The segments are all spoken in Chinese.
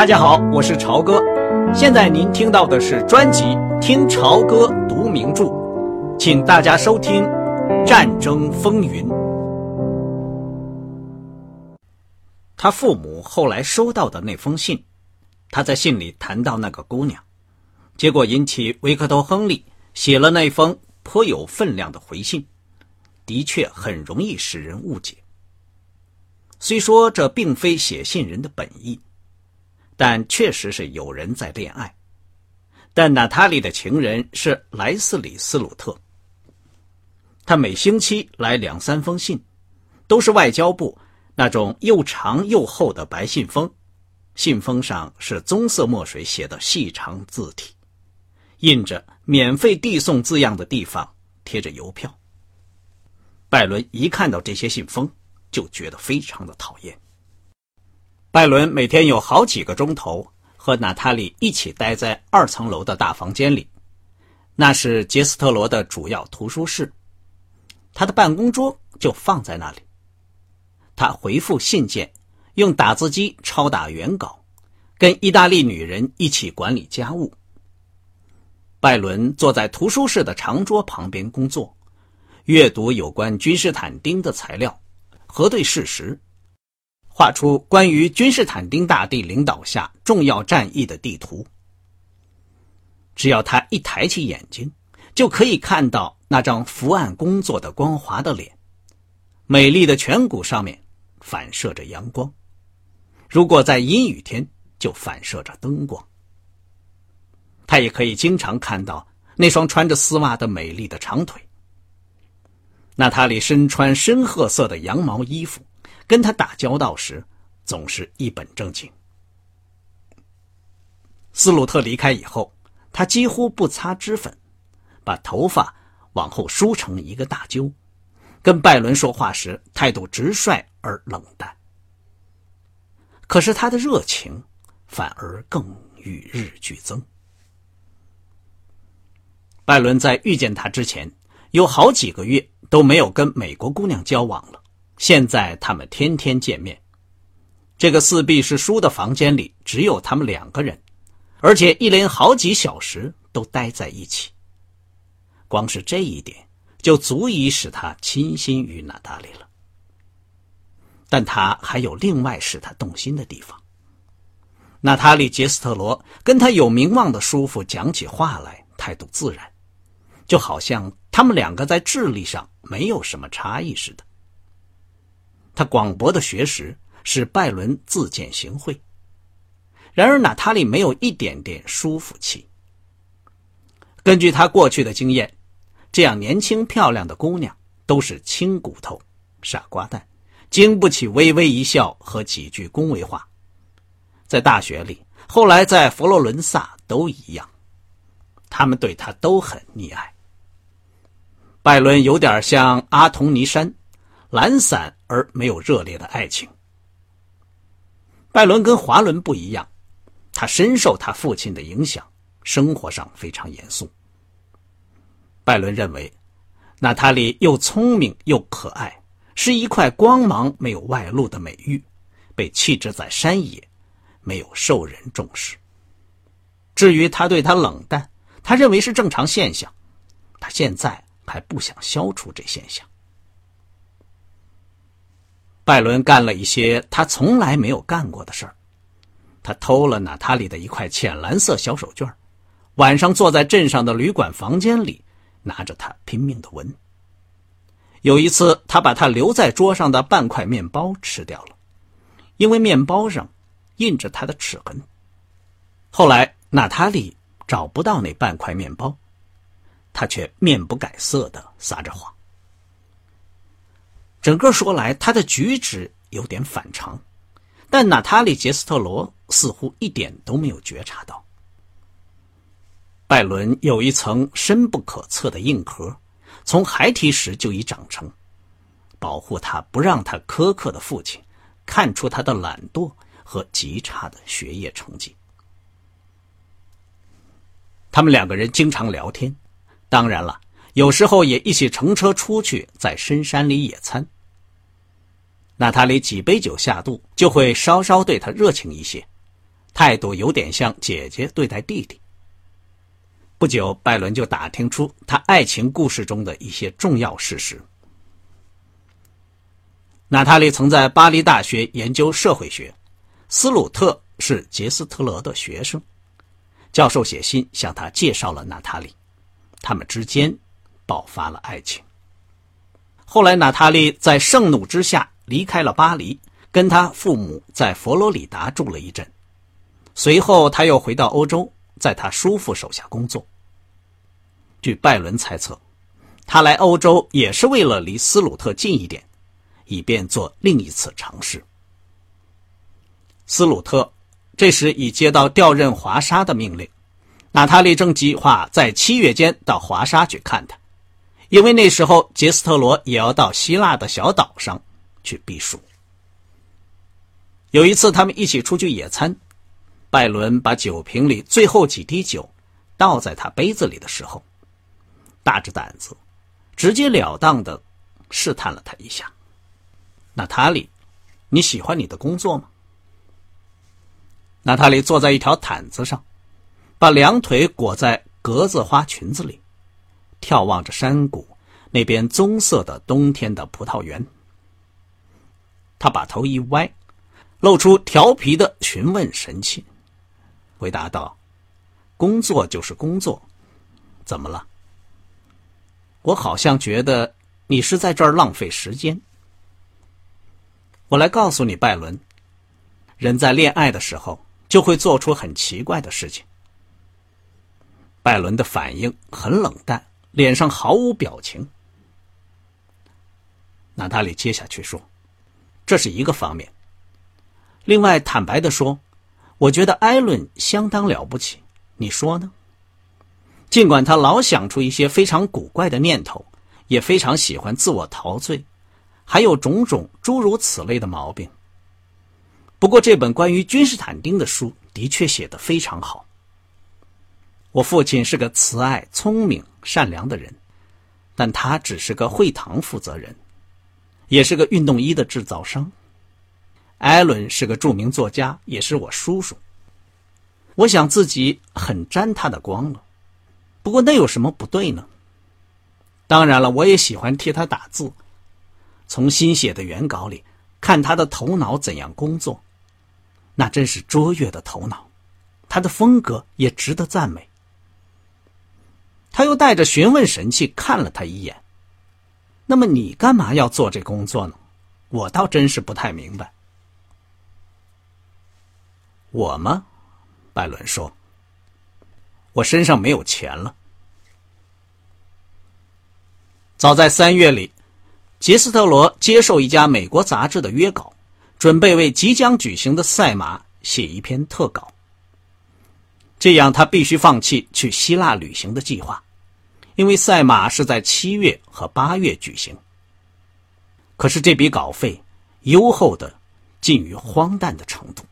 大家好，我是朝哥。现在您听到的是专辑《听朝歌读名著》，请大家收听《战争风云》。他父母后来收到的那封信，他在信里谈到那个姑娘，结果引起维克多·亨利写了那封颇有分量的回信，的确很容易使人误解。虽说这并非写信人的本意。但确实是有人在恋爱，但娜塔莉的情人是莱斯里斯鲁特。他每星期来两三封信，都是外交部那种又长又厚的白信封，信封上是棕色墨水写的细长字体，印着“免费递送”字样的地方贴着邮票。拜伦一看到这些信封，就觉得非常的讨厌。拜伦每天有好几个钟头和娜塔莉一起待在二层楼的大房间里，那是杰斯特罗的主要图书室，他的办公桌就放在那里。他回复信件，用打字机抄打原稿，跟意大利女人一起管理家务。拜伦坐在图书室的长桌旁边工作，阅读有关君士坦丁的材料，核对事实。画出关于君士坦丁大帝领导下重要战役的地图。只要他一抬起眼睛，就可以看到那张伏案工作的光滑的脸，美丽的颧骨上面反射着阳光。如果在阴雨天，就反射着灯光。他也可以经常看到那双穿着丝袜的美丽的长腿。娜塔莉身穿深褐色的羊毛衣服。跟他打交道时，总是一本正经。斯鲁特离开以后，他几乎不擦脂粉，把头发往后梳成一个大揪，跟拜伦说话时态度直率而冷淡。可是他的热情反而更与日俱增。拜伦在遇见他之前，有好几个月都没有跟美国姑娘交往了。现在他们天天见面，这个四壁是书的房间里只有他们两个人，而且一连好几小时都待在一起。光是这一点就足以使他倾心于娜塔莉了。但他还有另外使他动心的地方。娜塔莉·杰斯特罗跟他有名望的叔父讲起话来态度自然，就好像他们两个在智力上没有什么差异似的。他广博的学识使拜伦自荐行贿，然而娜塔莉没有一点点舒服气。根据他过去的经验，这样年轻漂亮的姑娘都是轻骨头、傻瓜蛋，经不起微微一笑和几句恭维话。在大学里，后来在佛罗伦萨都一样，他们对他都很溺爱。拜伦有点像阿童尼山。懒散而没有热烈的爱情。拜伦跟华伦不一样，他深受他父亲的影响，生活上非常严肃。拜伦认为，娜塔莉又聪明又可爱，是一块光芒没有外露的美玉，被弃置在山野，没有受人重视。至于他对她冷淡，他认为是正常现象，他现在还不想消除这现象。拜伦干了一些他从来没有干过的事儿，他偷了娜塔莉的一块浅蓝色小手绢晚上坐在镇上的旅馆房间里，拿着它拼命的闻。有一次，他把他留在桌上的半块面包吃掉了，因为面包上印着他的齿痕。后来，娜塔莉找不到那半块面包，他却面不改色的撒着谎。整个说来，他的举止有点反常，但娜塔莉·杰斯特罗似乎一点都没有觉察到。拜伦有一层深不可测的硬壳，从孩提时就已长成，保护他不让他苛刻的父亲看出他的懒惰和极差的学业成绩。他们两个人经常聊天，当然了。有时候也一起乘车出去，在深山里野餐。娜塔莉几杯酒下肚，就会稍稍对他热情一些，态度有点像姐姐对待弟弟。不久，拜伦就打听出他爱情故事中的一些重要事实。娜塔莉曾在巴黎大学研究社会学，斯鲁特是杰斯特罗的学生。教授写信向他介绍了娜塔莉，他们之间爆发了爱情。后来，娜塔莉在盛怒之下离开了巴黎，跟他父母在佛罗里达住了一阵。随后，他又回到欧洲，在他叔父手下工作。据拜伦猜测，他来欧洲也是为了离斯鲁特近一点，以便做另一次尝试。斯鲁特。这时已接到调任华沙的命令，娜塔莉正计划在七月间到华沙去看他，因为那时候杰斯特罗也要到希腊的小岛上去避暑。有一次，他们一起出去野餐，拜伦把酒瓶里最后几滴酒倒在他杯子里的时候，大着胆子，直截了当的试探了他一下：“娜塔莉，你喜欢你的工作吗？”娜塔莉坐在一条毯子上，把两腿裹在格子花裙子里，眺望着山谷那边棕色的冬天的葡萄园。他把头一歪，露出调皮的询问神气，回答道：“工作就是工作，怎么了？我好像觉得你是在这儿浪费时间。我来告诉你，拜伦，人在恋爱的时候。”就会做出很奇怪的事情。拜伦的反应很冷淡，脸上毫无表情。娜塔莉接下去说：“这是一个方面。另外，坦白的说，我觉得艾伦相当了不起。你说呢？尽管他老想出一些非常古怪的念头，也非常喜欢自我陶醉，还有种种诸如此类的毛病。”不过，这本关于君士坦丁的书的确写得非常好。我父亲是个慈爱、聪明、善良的人，但他只是个会堂负责人，也是个运动衣的制造商。艾伦是个著名作家，也是我叔叔。我想自己很沾他的光了。不过那有什么不对呢？当然了，我也喜欢替他打字，从新写的原稿里看他的头脑怎样工作。那真是卓越的头脑，他的风格也值得赞美。他又带着询问神气看了他一眼。那么你干嘛要做这工作呢？我倒真是不太明白。我吗？拜伦说：“我身上没有钱了。”早在三月里，杰斯特罗接受一家美国杂志的约稿。准备为即将举行的赛马写一篇特稿，这样他必须放弃去希腊旅行的计划，因为赛马是在七月和八月举行。可是这笔稿费优厚的近于荒诞的程度。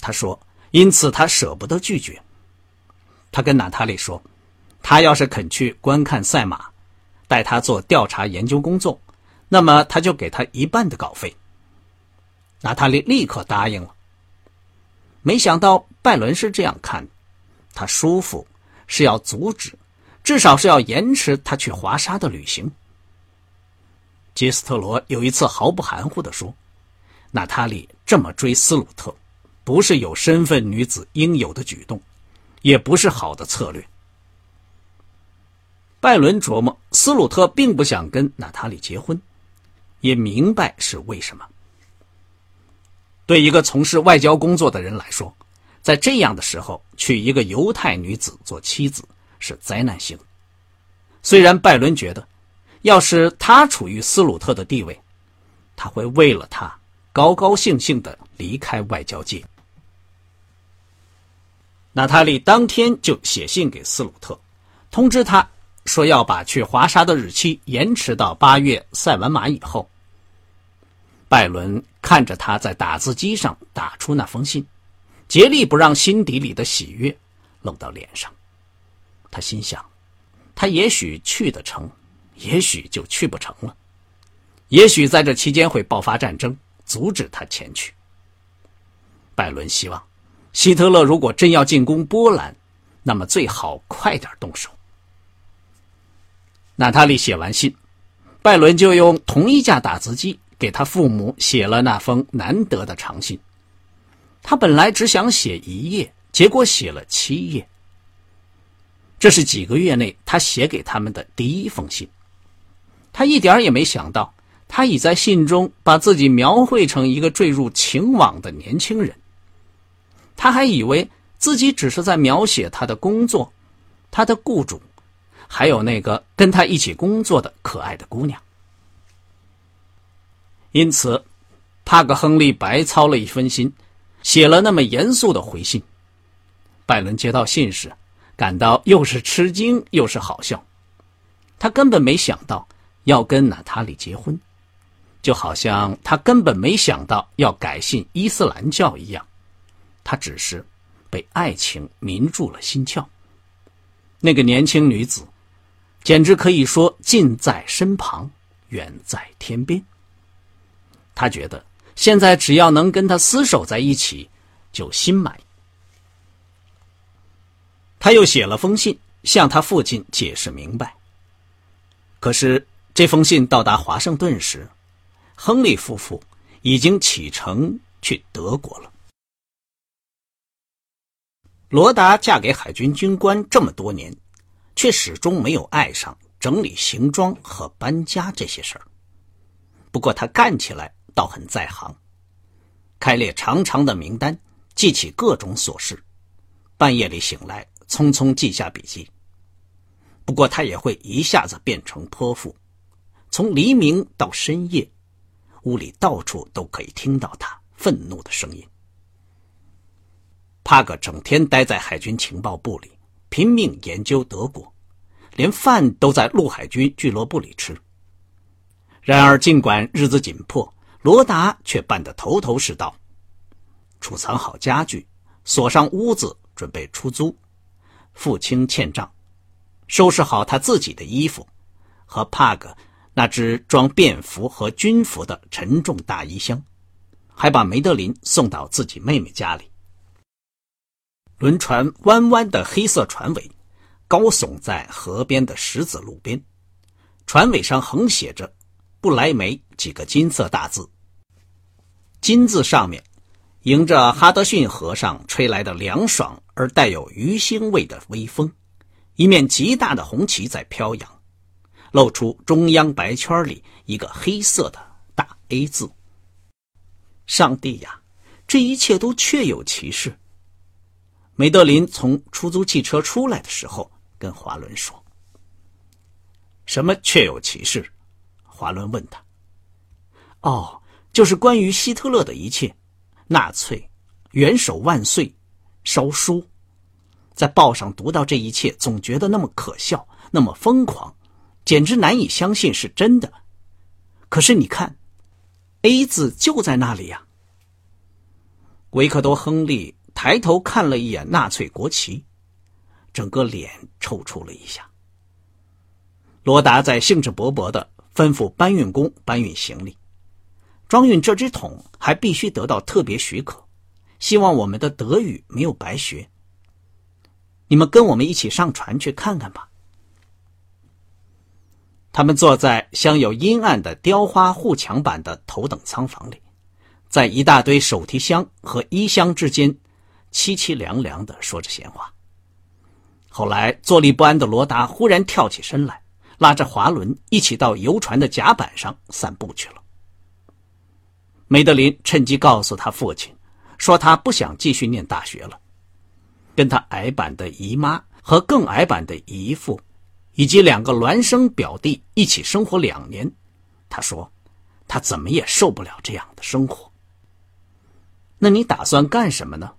他说：“因此他舍不得拒绝。”他跟娜塔莉说：“他要是肯去观看赛马，带他做调查研究工作，那么他就给他一半的稿费。”娜塔莉立刻答应了。没想到拜伦是这样看，他叔父是要阻止，至少是要延迟他去华沙的旅行。杰斯特罗有一次毫不含糊地说：“娜塔莉这么追斯鲁特，不是有身份女子应有的举动，也不是好的策略。”拜伦琢磨，斯鲁特并不想跟娜塔莉结婚，也明白是为什么。对一个从事外交工作的人来说，在这样的时候娶一个犹太女子做妻子是灾难性。虽然拜伦觉得，要是他处于斯鲁特的地位，他会为了他高高兴兴的离开外交界。娜塔莉当天就写信给斯鲁特，通知他说要把去华沙的日期延迟到八月赛完马以后。拜伦看着他在打字机上打出那封信，竭力不让心底里的喜悦露到脸上。他心想，他也许去得成，也许就去不成了。也许在这期间会爆发战争，阻止他前去。拜伦希望希特勒如果真要进攻波兰，那么最好快点动手。娜塔莉写完信，拜伦就用同一架打字机给他父母写了那封难得的长信。他本来只想写一页，结果写了七页。这是几个月内他写给他们的第一封信。他一点也没想到，他已在信中把自己描绘成一个坠入情网的年轻人。他还以为自己只是在描写他的工作、他的雇主，还有那个跟他一起工作的可爱的姑娘。因此，帕格亨利白操了一分心，写了那么严肃的回信。拜伦接到信时，感到又是吃惊又是好笑。他根本没想到。要跟娜塔莉结婚，就好像他根本没想到要改信伊斯兰教一样，他只是被爱情迷住了心窍。那个年轻女子，简直可以说近在身旁，远在天边。他觉得现在只要能跟他厮守在一起，就心满意。他又写了封信，向他父亲解释明白。可是。这封信到达华盛顿时，亨利夫妇已经启程去德国了。罗达嫁给海军军官这么多年，却始终没有爱上整理行装和搬家这些事儿。不过他干起来倒很在行，开列长长的名单，记起各种琐事，半夜里醒来匆匆记下笔记。不过他也会一下子变成泼妇。从黎明到深夜，屋里到处都可以听到他愤怒的声音。帕格整天待在海军情报部里，拼命研究德国，连饭都在陆海军俱乐部里吃。然而，尽管日子紧迫，罗达却办得头头是道：储藏好家具，锁上屋子，准备出租，付清欠账，收拾好他自己的衣服，和帕格。那只装便服和军服的沉重大衣箱，还把梅德林送到自己妹妹家里。轮船弯弯的黑色船尾，高耸在河边的石子路边，船尾上横写着“不来梅”几个金色大字。金字上面，迎着哈德逊河上吹来的凉爽而带有鱼腥味的微风，一面极大的红旗在飘扬。露出中央白圈里一个黑色的大 A 字。上帝呀，这一切都确有其事。梅德林从出租汽车出来的时候，跟华伦说：“什么确有其事？”华伦问他：“哦，就是关于希特勒的一切，纳粹元首万岁，烧书，在报上读到这一切，总觉得那么可笑，那么疯狂。”简直难以相信是真的，可是你看，A 字就在那里呀。维克多·亨利抬头看了一眼纳粹国旗，整个脸抽搐了一下。罗达在兴致勃勃的吩咐搬运工搬运行李，装运这只桶还必须得到特别许可，希望我们的德语没有白学。你们跟我们一起上船去看看吧。他们坐在镶有阴暗的雕花护墙板的头等舱房里，在一大堆手提箱和衣箱之间，凄凄凉凉的说着闲话。后来坐立不安的罗达忽然跳起身来，拉着滑轮一起到游船的甲板上散步去了。梅德林趁机告诉他父亲，说他不想继续念大学了，跟他矮板的姨妈和更矮板的姨父。以及两个孪生表弟一起生活两年，他说，他怎么也受不了这样的生活。那你打算干什么呢？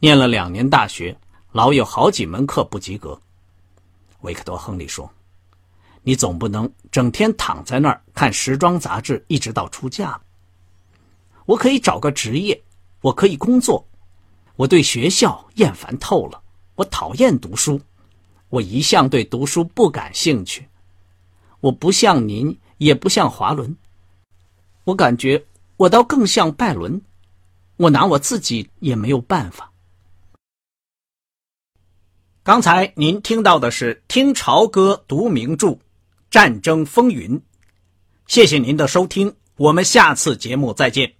念了两年大学，老有好几门课不及格。维克多·亨利说：“你总不能整天躺在那儿看时装杂志，一直到出嫁吧。我可以找个职业，我可以工作。我对学校厌烦透了，我讨厌读书。”我一向对读书不感兴趣，我不像您，也不像华伦，我感觉我倒更像拜伦，我拿我自己也没有办法，刚才您听到的是《听潮歌读名著：战争风云》，谢谢您的收听，我们下次节目再见。